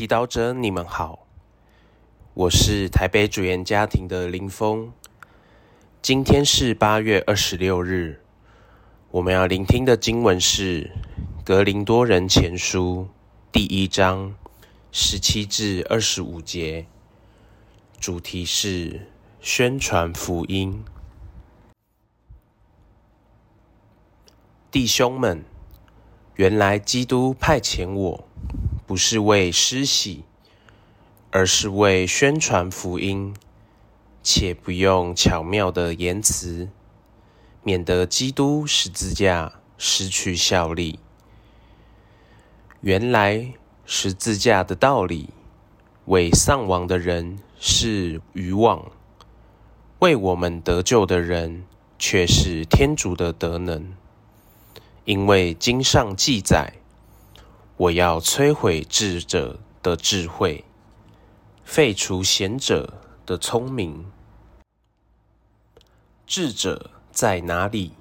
祈祷者，你们好，我是台北主言家庭的林峰。今天是八月二十六日，我们要聆听的经文是《格林多人前书》第一章十七至二十五节，主题是宣传福音。弟兄们，原来基督派遣我。不是为施洗，而是为宣传福音，且不用巧妙的言辞，免得基督十字架失去效力。原来十字架的道理，为丧亡的人是愚妄，为我们得救的人却是天主的德能，因为经上记载。我要摧毁智者的智慧，废除贤者的聪明。智者在哪里？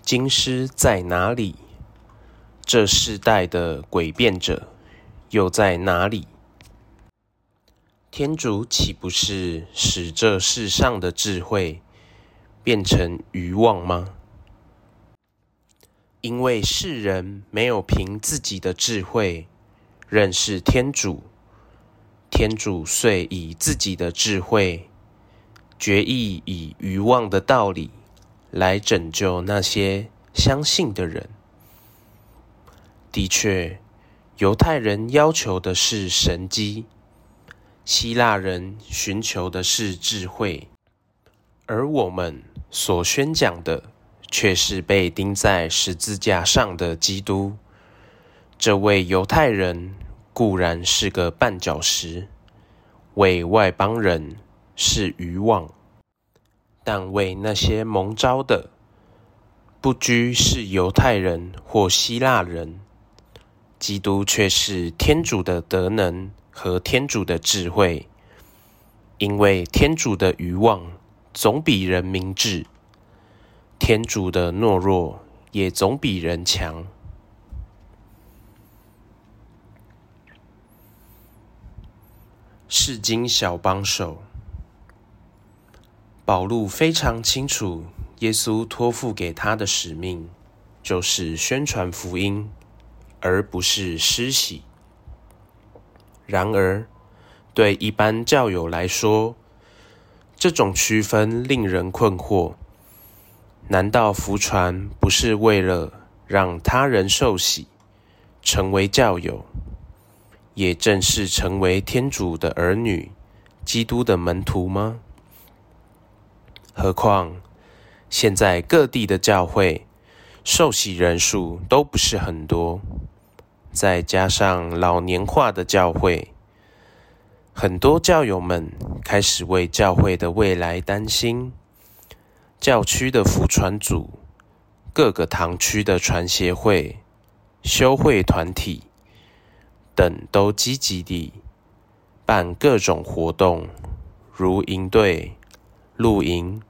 经师在哪里？这世代的诡辩者又在哪里？天主岂不是使这世上的智慧变成愚妄吗？因为世人没有凭自己的智慧认识天主，天主遂以自己的智慧决意以愚妄的道理来拯救那些相信的人。的确，犹太人要求的是神迹，希腊人寻求的是智慧，而我们所宣讲的。却是被钉在十字架上的基督。这位犹太人固然是个绊脚石，为外邦人是渔网，但为那些蒙召的，不拘是犹太人或希腊人，基督却是天主的德能和天主的智慧。因为天主的渔网总比人明智。天主的懦弱也总比人强。世经小帮手，保禄非常清楚，耶稣托付给他的使命就是宣传福音，而不是施洗。然而，对一般教友来说，这种区分令人困惑。难道福传不是为了让他人受洗，成为教友，也正是成为天主的儿女、基督的门徒吗？何况现在各地的教会受洗人数都不是很多，再加上老年化的教会，很多教友们开始为教会的未来担心。教区的福传组、各个堂区的传协会、修会团体等，都积极地办各种活动，如营队、露营、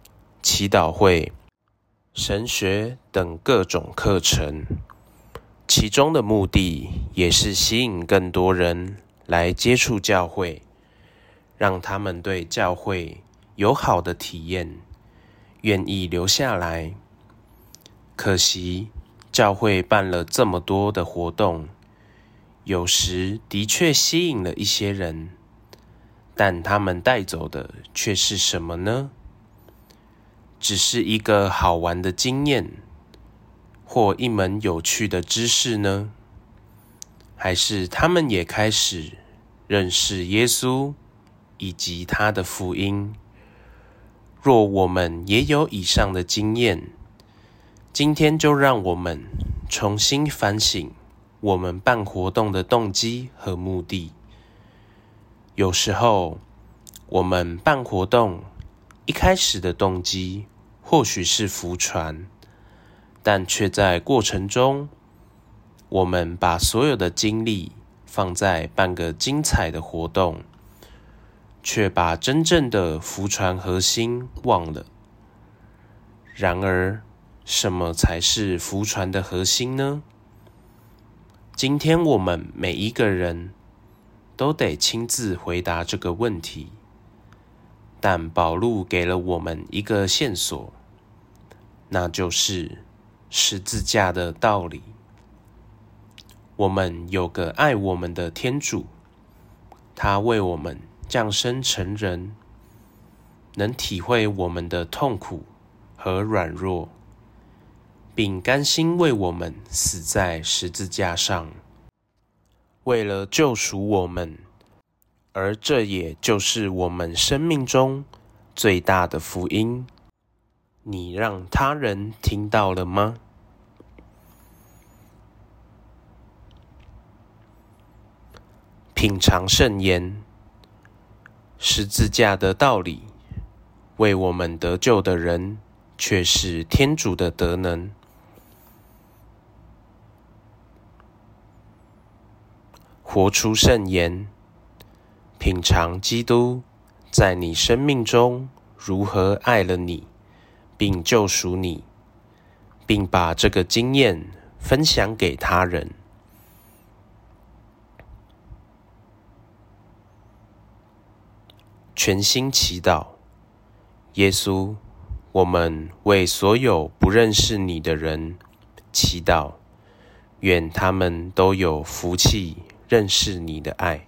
祈祷会、神学等各种课程。其中的目的也是吸引更多人来接触教会，让他们对教会有好的体验。愿意留下来，可惜教会办了这么多的活动，有时的确吸引了一些人，但他们带走的却是什么呢？只是一个好玩的经验，或一门有趣的知识呢？还是他们也开始认识耶稣以及他的福音？若我们也有以上的经验，今天就让我们重新反省我们办活动的动机和目的。有时候，我们办活动一开始的动机或许是福传，但却在过程中，我们把所有的精力放在办个精彩的活动。却把真正的福传核心忘了。然而，什么才是福传的核心呢？今天我们每一个人都得亲自回答这个问题。但保禄给了我们一个线索，那就是十字架的道理。我们有个爱我们的天主，他为我们降生成人，能体会我们的痛苦和软弱，并甘心为我们死在十字架上，为了救赎我们。而这也就是我们生命中最大的福音。你让他人听到了吗？品尝圣言，十字架的道理，为我们得救的人，却是天主的德能。活出圣言。品尝基督在你生命中如何爱了你，并救赎你，并把这个经验分享给他人。全心祈祷，耶稣，我们为所有不认识你的人祈祷，愿他们都有福气认识你的爱。